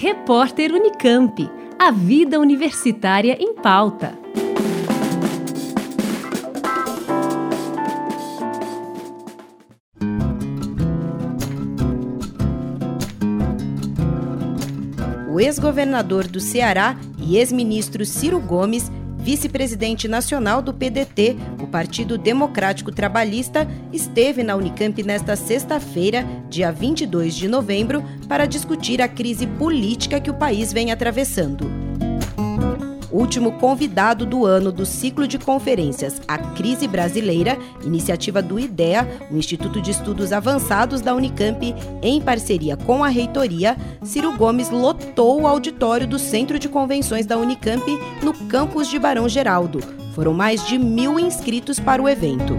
Repórter Unicamp. A vida universitária em pauta. O ex-governador do Ceará e ex-ministro Ciro Gomes vice-presidente nacional do PDT, o Partido Democrático Trabalhista, esteve na Unicamp nesta sexta-feira, dia 22 de novembro, para discutir a crise política que o país vem atravessando último convidado do ano do ciclo de conferências A Crise Brasileira, iniciativa do IDEA, o Instituto de Estudos Avançados da Unicamp, em parceria com a reitoria, Ciro Gomes lotou o auditório do Centro de Convenções da Unicamp no campus de Barão Geraldo. Foram mais de mil inscritos para o evento.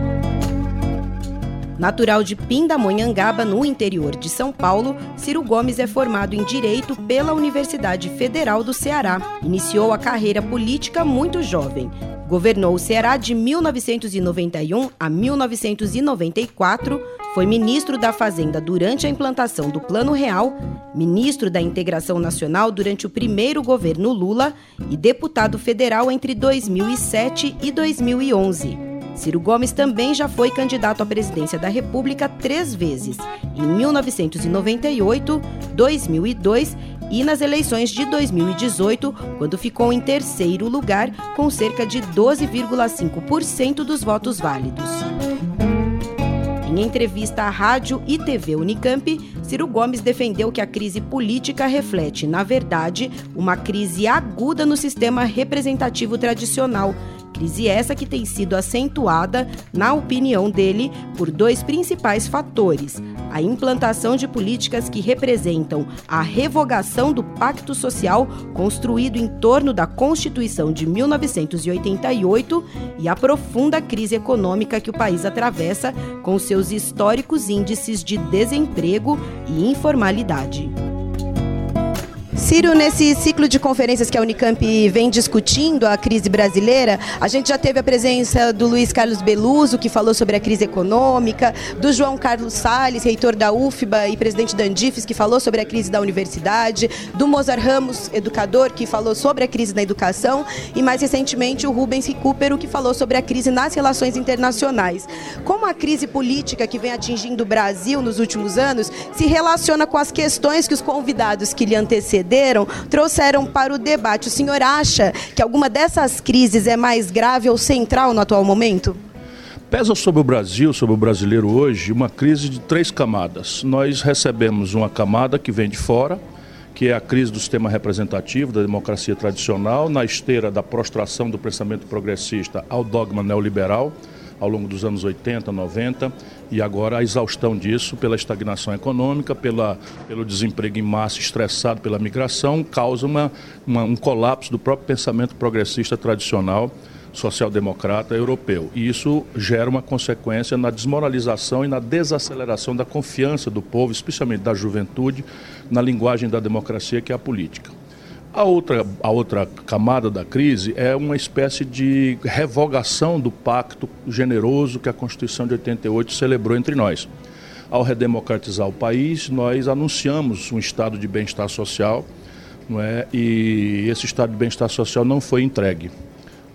Natural de Pindamonhangaba, no interior de São Paulo, Ciro Gomes é formado em Direito pela Universidade Federal do Ceará. Iniciou a carreira política muito jovem. Governou o Ceará de 1991 a 1994, foi ministro da Fazenda durante a implantação do Plano Real, ministro da Integração Nacional durante o primeiro governo Lula e deputado federal entre 2007 e 2011. Ciro Gomes também já foi candidato à presidência da República três vezes, em 1998, 2002 e nas eleições de 2018, quando ficou em terceiro lugar, com cerca de 12,5% dos votos válidos. Em entrevista à rádio e TV Unicamp, Ciro Gomes defendeu que a crise política reflete, na verdade, uma crise aguda no sistema representativo tradicional Crise essa que tem sido acentuada, na opinião dele, por dois principais fatores: a implantação de políticas que representam a revogação do pacto social construído em torno da Constituição de 1988 e a profunda crise econômica que o país atravessa com seus históricos índices de desemprego e informalidade. Ciro, nesse ciclo de conferências que a Unicamp vem discutindo a crise brasileira, a gente já teve a presença do Luiz Carlos Beluso, que falou sobre a crise econômica, do João Carlos Salles, reitor da UFBA e presidente da Andifes, que falou sobre a crise da universidade, do Mozart Ramos, educador, que falou sobre a crise na educação, e mais recentemente o Rubens Recupero, que falou sobre a crise nas relações internacionais. Como a crise política que vem atingindo o Brasil nos últimos anos se relaciona com as questões que os convidados que lhe antecederam trouxeram para o debate. O senhor acha que alguma dessas crises é mais grave ou central no atual momento? Pesa sobre o Brasil, sobre o brasileiro hoje, uma crise de três camadas. Nós recebemos uma camada que vem de fora, que é a crise do sistema representativo, da democracia tradicional, na esteira da prostração do pensamento progressista ao dogma neoliberal ao longo dos anos 80, 90 e agora a exaustão disso pela estagnação econômica, pela, pelo desemprego em massa estressado pela migração, causa uma, uma, um colapso do próprio pensamento progressista tradicional social-democrata europeu. E isso gera uma consequência na desmoralização e na desaceleração da confiança do povo, especialmente da juventude, na linguagem da democracia, que é a política. A outra, a outra camada da crise é uma espécie de revogação do pacto generoso que a Constituição de 88 celebrou entre nós. Ao redemocratizar o país, nós anunciamos um estado de bem-estar social, não é? e esse estado de bem-estar social não foi entregue.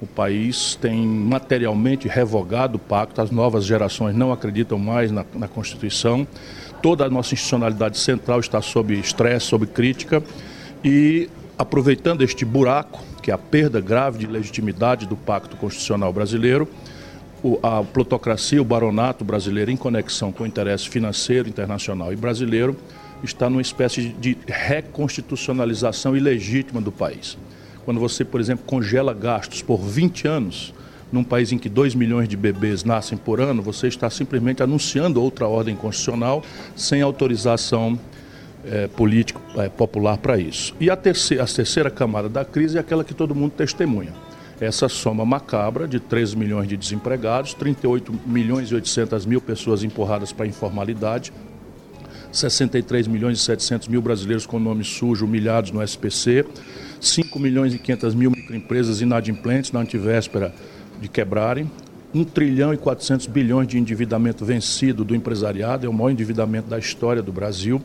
O país tem materialmente revogado o pacto, as novas gerações não acreditam mais na, na Constituição, toda a nossa institucionalidade central está sob estresse, sob crítica, e aproveitando este buraco, que é a perda grave de legitimidade do Pacto Constitucional Brasileiro, a plutocracia, o baronato brasileiro, em conexão com o interesse financeiro, internacional e brasileiro, está numa espécie de reconstitucionalização ilegítima do país. Quando você, por exemplo, congela gastos por 20 anos, num país em que 2 milhões de bebês nascem por ano, você está simplesmente anunciando outra ordem constitucional sem autorização é, político é, popular para isso. E a terceira, a terceira camada da crise é aquela que todo mundo testemunha. Essa soma macabra de 13 milhões de desempregados, 38 milhões e 800 mil pessoas empurradas para a informalidade, 63 milhões e 700 mil brasileiros com nome sujo, humilhados no SPC, 5 milhões e 500 mil microempresas inadimplentes na antivéspera de quebrarem, 1 trilhão e 400 bilhões de endividamento vencido do empresariado, é o maior endividamento da história do Brasil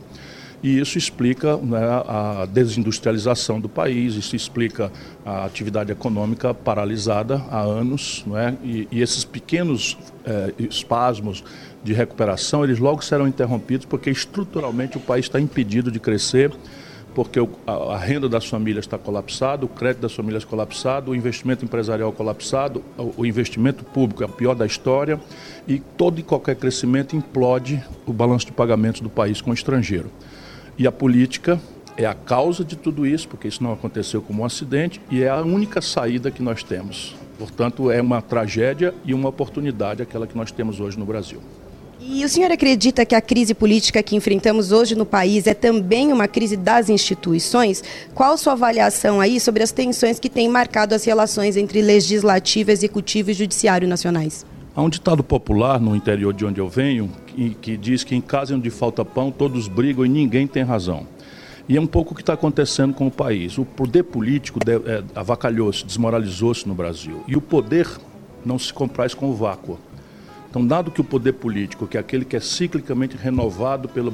E isso explica né, a desindustrialização do país, isso explica a atividade econômica paralisada há anos, é? e, e, esses pequenos é, espasmos de recuperação, eles logo serão interrompidos porque estruturalmente o país está impedido de crescer, porque a, renda das famílias está colapsada, o crédito das famílias colapsado, o investimento empresarial colapsado, o, investimento público é o pior da história e todo e qualquer crescimento implode o balanço de pagamentos do país com o estrangeiro. E a política é a causa de tudo isso, porque isso não aconteceu como um acidente e é a única saída que nós temos. Portanto, é uma tragédia e uma oportunidade aquela que nós temos hoje no Brasil. E o senhor acredita que a crise política que enfrentamos hoje no país é também uma crise das instituições? Qual sua avaliação aí sobre as tensões que têm marcado as relações entre legislativo, executivo e judiciário nacionais? Há um ditado popular no interior de onde eu venho que, diz que em casa onde falta pão todos brigam e ninguém tem razão. E é um pouco o que está acontecendo com o país. O poder político é, avacalhou-se, desmoralizou-se no Brasil. E o poder não se compraz com o vácuo. Então, dado que o poder político, que é aquele que é ciclicamente renovado pela,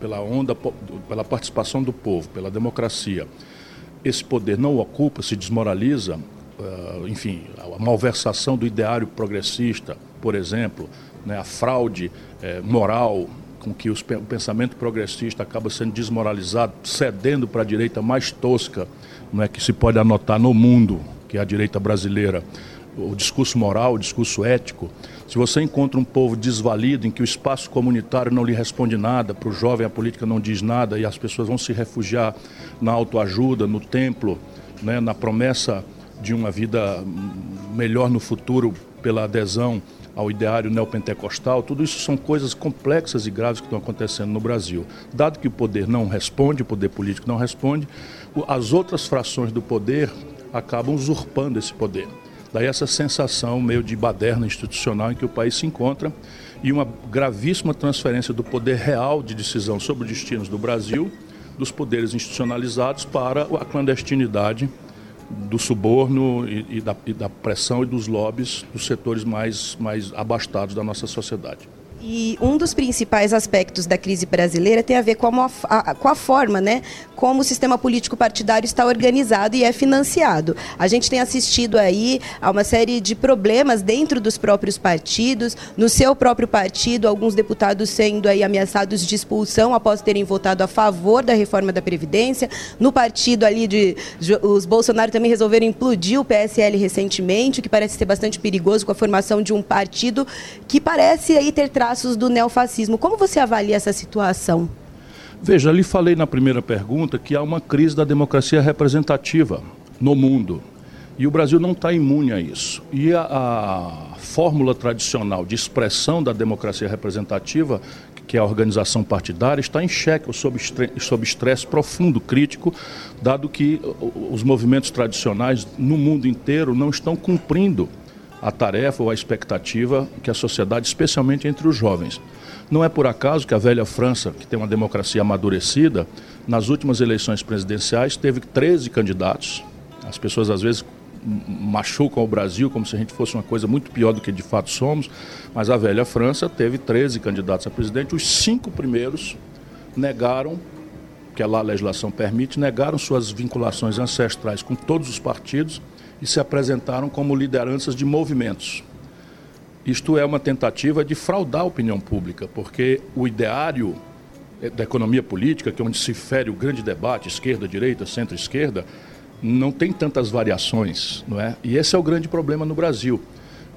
pela, onda, pela participação do povo, pela democracia, esse poder não ocupa, se desmoraliza, uh, enfim, a malversação do ideário progressista, por exemplo, né, a fraude eh, moral com que os, o pensamento progressista acaba sendo desmoralizado, cedendo para a direita mais tosca é que se pode anotar no mundo, que é a direita brasileira, o discurso moral, o discurso ético. Se você encontra um povo desvalido, em que o espaço comunitário não lhe responde nada, para o jovem a política não diz nada e as pessoas vão se refugiar na autoajuda, no templo, né, na promessa de uma vida melhor no futuro pela adesão ao ideário neopentecostal, tudo isso são coisas complexas e graves que estão acontecendo no Brasil. Dado que o poder não responde, o poder político não responde, as outras frações do poder acabam usurpando esse poder. Daí essa sensação meio de baderna institucional em que o país se encontra e uma gravíssima transferência do poder real de decisão sobre os destinos do Brasil, dos poderes institucionalizados para a clandestinidade do suborno e, e, da, e, da, pressão e dos lobbies dos setores mais, mais abastados da nossa sociedade. E um dos principais aspectos da crise brasileira tem a ver com a, a, com a forma, né, como o sistema político partidário está organizado e é financiado. A gente tem assistido aí a uma série de problemas dentro dos próprios partidos, no seu próprio partido, alguns deputados sendo aí ameaçados de expulsão após terem votado a favor da reforma da previdência. No partido ali de os Bolsonaro também resolveram implodir o PSL recentemente, o que parece ser bastante perigoso com a formação de um partido que parece aí ter traço traços do neofascismo. Como você avalia essa situação? Veja, ali falei na primeira pergunta que há uma crise da democracia representativa no mundo. E o Brasil não está imune a isso. E a, a, fórmula tradicional de expressão da democracia representativa, que é a organização partidária, está em xeque ou sob estresse profundo, crítico, dado que os movimentos tradicionais no mundo inteiro não estão cumprindo a tarefa ou a expectativa que a sociedade, especialmente entre os jovens. Não é por acaso que a velha França, que tem uma democracia amadurecida, nas últimas eleições presidenciais teve 13 candidatos. As pessoas às vezes machucam o Brasil como se a gente fosse uma coisa muito pior do que de fato somos, mas a velha França teve 13 candidatos a presidente. Os cinco primeiros negaram, que lá a legislação permite, negaram suas vinculações ancestrais com todos os partidos e se apresentaram como lideranças de movimentos. Isto é uma tentativa de fraudar a opinião pública, porque o ideário eh, da economia política, que é onde se fere o grande debate, esquerda, direita, centro-esquerda, não tem tantas variações, não é? E esse é o grande problema no Brasil.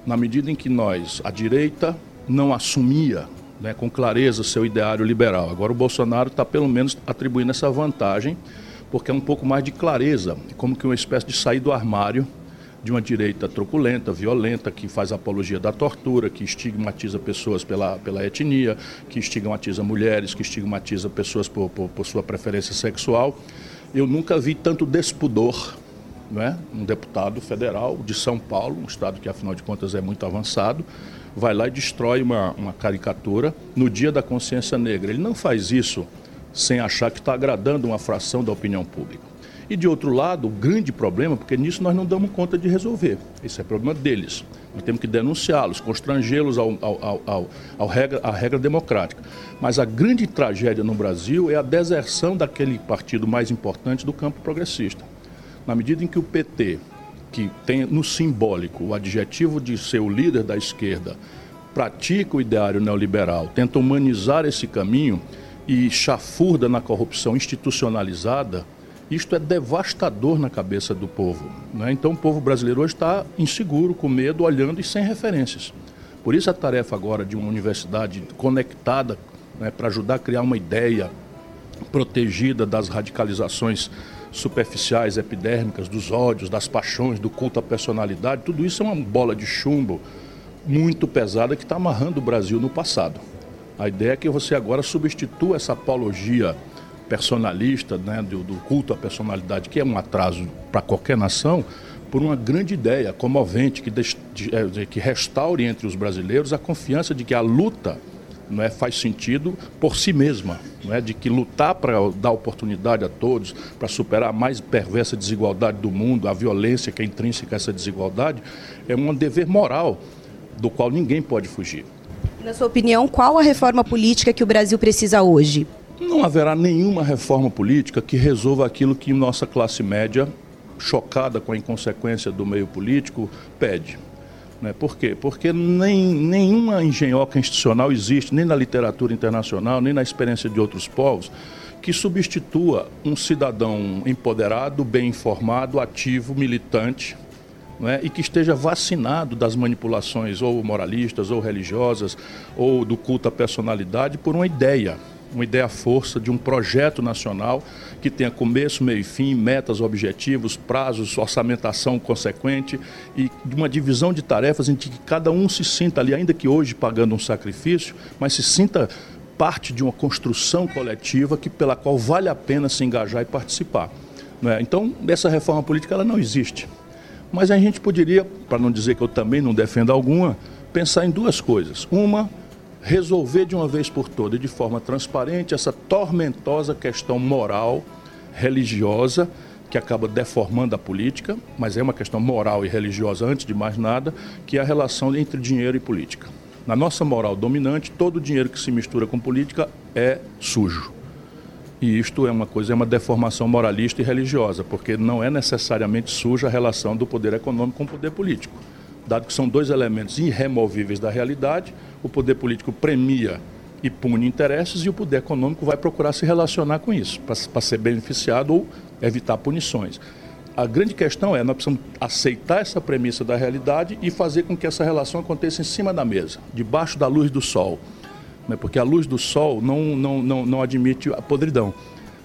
Na medida em que nós, a direita, não assumia né, com clareza seu ideário liberal. Agora o Bolsonaro está pelo menos atribuindo essa vantagem porque é um pouco mais de clareza, como que uma espécie de sair do armário de uma direita truculenta, violenta, que faz apologia da tortura, que estigmatiza pessoas pela, pela etnia, que estigmatiza mulheres, que estigmatiza pessoas por, por, por sua preferência sexual. Eu nunca vi tanto despudor é? um deputado federal de São Paulo, um estado que afinal de contas é muito avançado, vai lá e destrói uma, uma caricatura no dia da consciência negra. Ele não faz isso sem achar que está agradando uma fração da opinião pública. E de outro lado, o grande problema, porque nisso nós não damos conta de resolver, esse é problema deles. Nós temos que denunciá-los, constrangê-los ao, ao, ao, ao regra, à regra democrática. Mas a grande tragédia no Brasil é a deserção daquele partido mais importante do campo progressista. Na medida em que o PT, que tem no simbólico o adjetivo de ser o líder da esquerda, pratica o ideário neoliberal, tenta humanizar esse caminho e chafurda na corrupção institucionalizada, isto é devastador na cabeça do povo. Né? Então o povo brasileiro hoje está inseguro, com medo, olhando e sem referências. Por isso a tarefa agora de uma universidade conectada né, para ajudar a criar uma ideia protegida das radicalizações superficiais, epidérmicas, dos ódios, das paixões, do culto à personalidade, tudo isso é uma bola de chumbo muito pesada que está amarrando o Brasil no passado. A ideia é que você agora substitua essa apologia personalista, né, do, do culto à personalidade, que é um atraso para qualquer nação, por uma grande ideia comovente que, de, de, que restaure entre os brasileiros a confiança de que a luta não é, faz sentido por si mesma, não é, de que lutar para dar oportunidade a todos, para superar a mais perversa desigualdade do mundo, a violência que é intrínseca a essa desigualdade, é um dever moral do qual ninguém pode fugir. Na sua opinião, qual a reforma política que o Brasil precisa hoje? Não haverá nenhuma reforma política que resolva aquilo que nossa classe média, chocada com a inconsequência do meio político, pede. Né? Por quê? Porque nem, nenhuma engenhoca institucional existe, nem na literatura internacional, nem na experiência de outros povos, que substitua um cidadão empoderado, bem informado, ativo, militante, é? e que esteja vacinado das manipulações ou moralistas, ou religiosas, ou do culto à personalidade por uma ideia uma ideia força de um projeto nacional que tenha começo, meio e fim, metas, objetivos, prazos, orçamentação consequente e uma divisão de tarefas em que cada um se sinta ali, ainda que hoje pagando um sacrifício, mas se sinta parte de uma construção coletiva que pela qual vale a pena se engajar e participar. É? Então, essa reforma política ela não existe. Mas a gente poderia, para não dizer que eu também não defendo alguma, pensar em duas coisas. Uma, resolver de uma vez por todas, de forma transparente, essa tormentosa questão moral, religiosa, que acaba deformando a política, mas é uma questão moral e religiosa antes de mais nada, que é a relação entre dinheiro e política. Na nossa moral dominante, todo dinheiro que se mistura com política é sujo. E isto é uma coisa, é uma deformação moralista e religiosa, porque não é necessariamente suja a relação do poder econômico com o poder político dado que são dois elementos irremovíveis da realidade, o poder político premia e pune interesses e o poder econômico vai procurar se relacionar com isso, para ser beneficiado ou evitar punições. A grande questão é, nós precisamos aceitar essa premissa da realidade e fazer com que essa relação aconteça em cima da mesa, debaixo da luz do sol. Né? Porque a luz do sol não, não, não, não admite a podridão.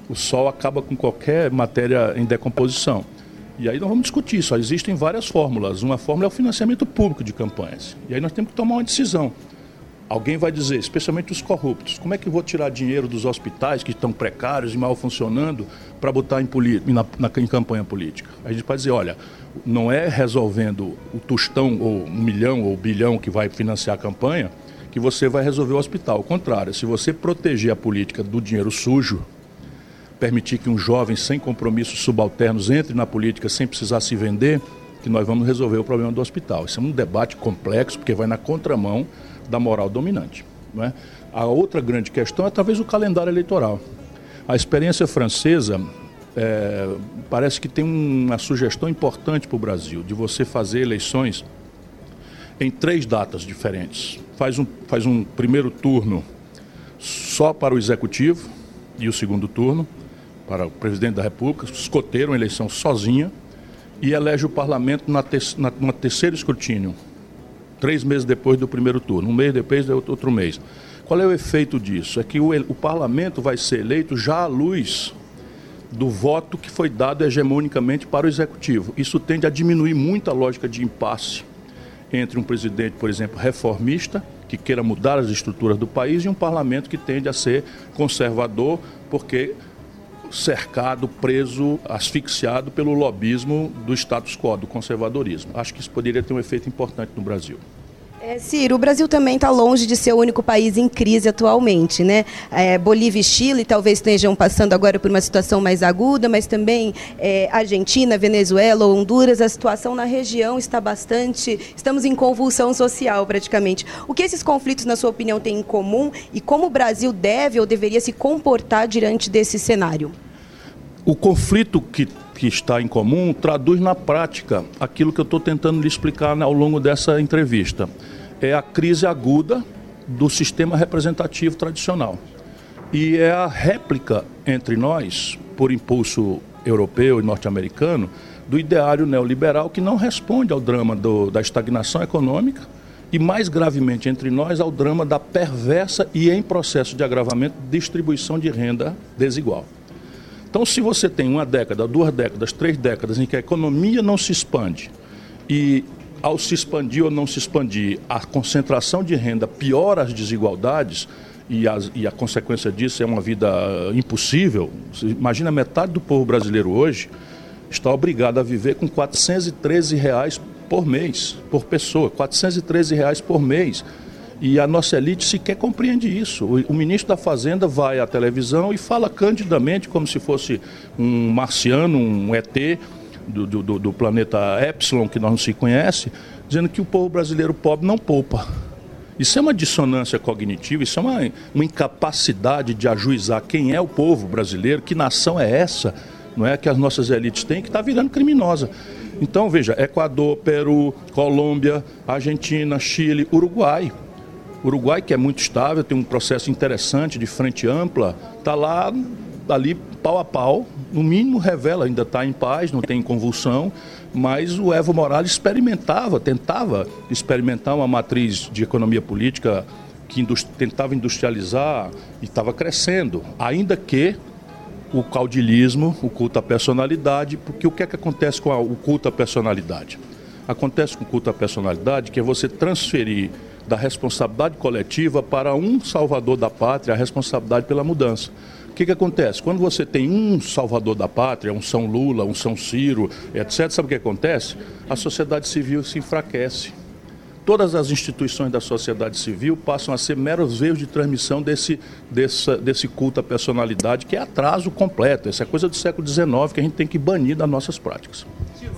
O sol acaba com qualquer matéria em decomposição. E aí nós vamos discutir isso. Existem várias fórmulas. Uma fórmula é o financiamento público de campanhas. E aí nós temos que tomar uma decisão. Alguém vai dizer, especialmente os corruptos, como é que eu vou tirar dinheiro dos hospitais que estão precários e mal funcionando para botar em, na, na, em campanha política? A gente pode dizer, olha, não é resolvendo o tostão ou um milhão ou bilhão que vai financiar a campanha que você vai resolver o hospital. Ao contrário, se você proteger a política do dinheiro sujo, permitir que um jovem sem compromissos subalternos entre na política sem precisar se vender, que nós vamos resolver o problema do hospital. Isso é um debate complexo, porque vai na contramão da moral dominante. Não é? A outra grande questão é talvez o calendário eleitoral. A experiência francesa é, parece que tem uma sugestão importante para o Brasil, de você fazer eleições em três datas diferentes. Faz um, faz um primeiro turno só para o executivo e o segundo turno para o presidente da República, escoteiro uma eleição sozinha e elege o parlamento na, na, terceiro escrutínio, três meses depois do primeiro turno, um mês depois é outro mês. Qual é o efeito disso? É que o, o parlamento vai ser eleito já à luz do voto que foi dado hegemonicamente para o executivo. Isso tende a diminuir muito a lógica de impasse entre um presidente, por exemplo, reformista, que queira mudar as estruturas do país, e um parlamento que tende a ser conservador, porque cercado, preso, asfixiado pelo lobismo do status quo, do conservadorismo. Acho que isso poderia ter um efeito importante no Brasil. É, Ciro, o Brasil também está longe de ser o único país em crise atualmente, né? É, Bolívia e Chile talvez estejam passando agora por uma situação mais aguda, mas também é, Argentina, Venezuela, Honduras, a situação na região está bastante. Estamos em convulsão social praticamente. O que esses conflitos, na sua opinião, têm em comum e como o Brasil deve ou deveria se comportar diante desse cenário? O conflito que que está em comum traduz na prática aquilo que eu estou tentando lhe explicar ao longo dessa entrevista. É a crise aguda do sistema representativo tradicional. E é a réplica entre nós, por impulso europeu e norte-americano, do ideário neoliberal que não responde ao drama do, da estagnação econômica e, mais gravemente entre nós, ao drama da perversa e, em processo de agravamento, distribuição de renda desigual. Então, se você tem uma década, duas décadas, três décadas em que a economia não se expande e ao se expandir ou não se expandir, a concentração de renda piora as desigualdades e, as, e a consequência disso é uma vida impossível. Imagina metade do povo brasileiro hoje está obrigado a viver com 413 reais por mês, por pessoa, 413 reais por mês. E a nossa elite sequer compreende isso. O, ministro da Fazenda vai à televisão e fala candidamente, como se fosse um marciano, um ET do, do, do planeta Epsilon, que nós não se conhece, dizendo que o povo brasileiro pobre não poupa. Isso é uma dissonância cognitiva, isso é uma, uma incapacidade de ajuizar quem é o povo brasileiro, que nação é essa, não é que as nossas elites têm, que está virando criminosa. Então, veja, Equador, Peru, Colômbia, Argentina, Chile, Uruguai. Uruguai, que é muito estável, tem um processo interessante de frente ampla, está lá, ali pau a pau, no mínimo revela, ainda está em paz, não tem convulsão, mas o Evo Morales experimentava, tentava experimentar uma matriz de economia política que tentava industrializar e estava crescendo, ainda que o caudilismo, o culto à personalidade, porque o que é que acontece com a, o culto à personalidade? Acontece com o culto à personalidade que é você transferir da responsabilidade coletiva para um salvador da pátria a responsabilidade pela mudança. O que, que acontece? Quando você tem um salvador da pátria, um São Lula, um São Ciro, etc., sabe o que acontece? A sociedade civil se enfraquece todas as instituições da sociedade civil passam a ser meros veios de transmissão desse, desse, culto à personalidade, que é atraso completo. Essa é coisa do século XIX que a gente tem que banir das nossas práticas.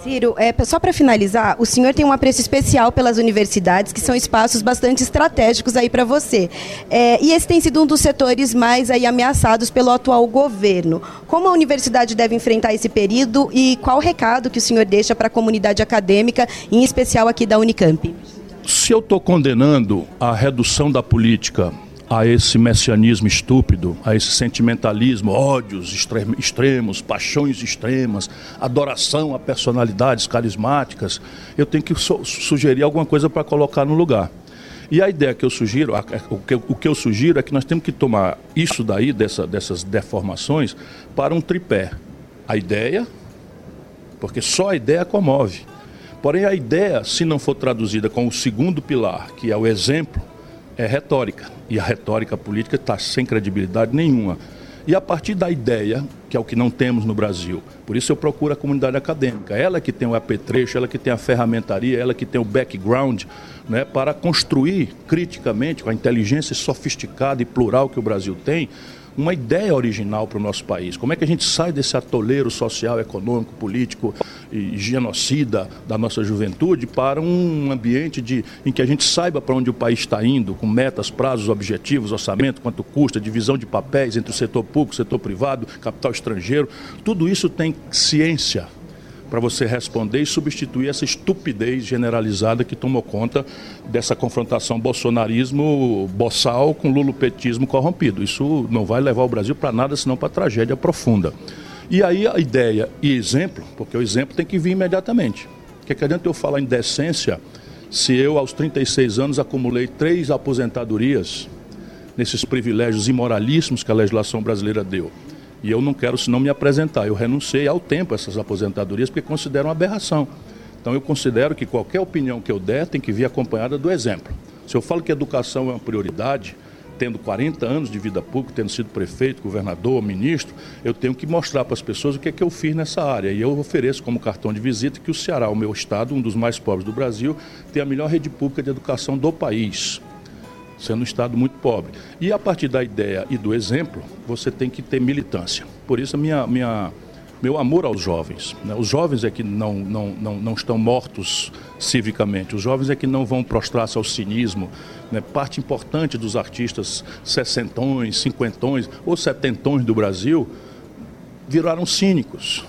Ciro, é, só para finalizar, o senhor tem um apreço especial pelas universidades, que são espaços bastante estratégicos aí para você. É, e esse tem sido um dos setores mais aí ameaçados pelo atual governo. Como a universidade deve enfrentar esse período e qual o recado que o senhor deixa para a comunidade acadêmica, em especial aqui da Unicamp? Se eu estou condenando a redução da política a esse messianismo estúpido, a esse sentimentalismo, ódios extremos, paixões extremas, adoração a personalidades carismáticas, eu tenho que sugerir alguma coisa para colocar no lugar. E a ideia que eu sugiro, o que, eu sugiro é que nós temos que tomar isso daí, dessa, dessas deformações, para um tripé. A ideia, porque só a ideia comove. Porém, a ideia, se não for traduzida com o segundo pilar, que é o exemplo, é retórica. E a retórica política está sem credibilidade nenhuma. E a partir da ideia, que é o que não temos no Brasil, por isso eu procuro a comunidade acadêmica, ela que tem o apetrecho, ela que tem a ferramentaria, ela que tem o background, né, para construir criticamente, com a inteligência sofisticada e plural que o Brasil tem, uma ideia original para o nosso país. Como é que a gente sai desse atoleiro social, econômico, político e genocida da nossa juventude para um ambiente de, em que a gente saiba para onde o país está indo, com metas, prazos, objetivos, orçamento, quanto custa, divisão de papéis entre o setor público, setor privado, capital estrangeiro. Tudo isso tem ciência para você responder e substituir essa estupidez generalizada que tomou conta dessa confrontação bolsonarismo boçal com lulopetismo corrompido. Isso não vai levar o Brasil para nada, senão para tragédia profunda. E aí a ideia e exemplo, porque o exemplo tem que vir imediatamente. Porque que adianta eu falar em decência se eu, aos 36 anos, acumulei três aposentadorias nesses privilégios imoralíssimos que a legislação brasileira deu? E eu não quero senão me apresentar. Eu renunciei ao tempo a essas aposentadorias porque considero uma aberração. Então eu considero que qualquer opinião que eu der tem que vir acompanhada do exemplo. Se eu falo que educação é uma prioridade, tendo 40 anos de vida pública, tendo sido prefeito, governador, ministro, eu tenho que mostrar para as pessoas o que é que eu fiz nessa área. E eu ofereço como cartão de visita que o Ceará, o meu estado, um dos mais pobres do Brasil, tem a melhor rede pública de educação do país sendo um Estado muito pobre. E a partir da ideia e do exemplo, você tem que ter militância. Por isso, a minha, minha, meu amor aos jovens. Né? Os jovens é que não, não, não, não estão mortos civicamente, os jovens é que não vão prostrar-se ao cinismo. Né? Parte importante dos artistas sessentões, cinquentões ou setentões do Brasil viraram cínicos.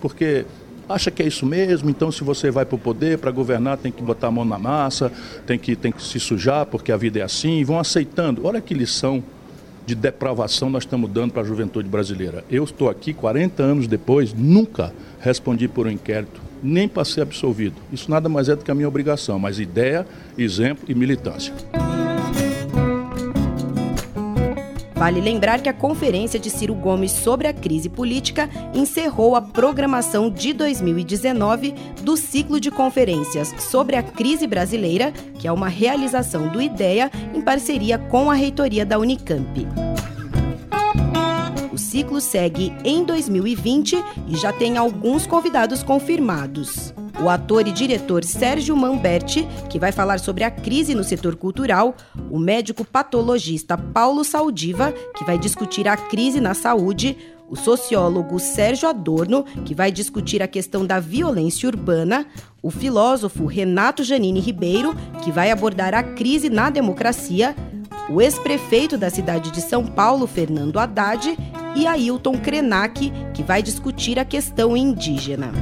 Porque acha que é isso mesmo, então se você vai para o poder, para governar, tem que botar a mão na massa, tem que, tem que se sujar, porque a vida é assim, e vão aceitando. Olha que lição de depravação nós estamos dando para a juventude brasileira. Eu estou aqui 40 anos depois, nunca respondi por um inquérito, nem para ser absolvido. Isso nada mais é do que a minha obrigação, mas ideia, exemplo e militância. Vale lembrar que a conferência de Ciro Gomes sobre a crise política encerrou a programação de 2019 do ciclo de conferências sobre a crise brasileira, que é uma realização do IDEA em parceria com a reitoria da Unicamp. O ciclo segue em 2020 e já tem alguns convidados confirmados o ator e diretor Sérgio Mamberti, que vai falar sobre a crise no setor cultural, o médico patologista Paulo Saldiva, que vai discutir a crise na saúde, o sociólogo Sérgio Adorno, que vai discutir a questão da violência urbana, o filósofo Renato Janine Ribeiro, que vai abordar a crise na democracia, o ex-prefeito da cidade de São Paulo, Fernando Haddad, e Ailton Krenak, que vai discutir a questão indígena.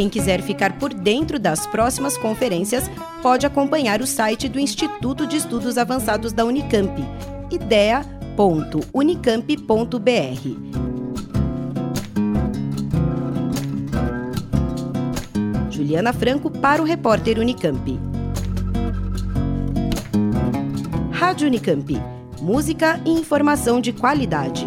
Quem quiser ficar por dentro das próximas conferências pode acompanhar o site do Instituto de Estudos Avançados da Unicamp, idea.unicamp.br. Juliana Franco para o repórter Unicamp. Rádio Unicamp. Música e informação de qualidade.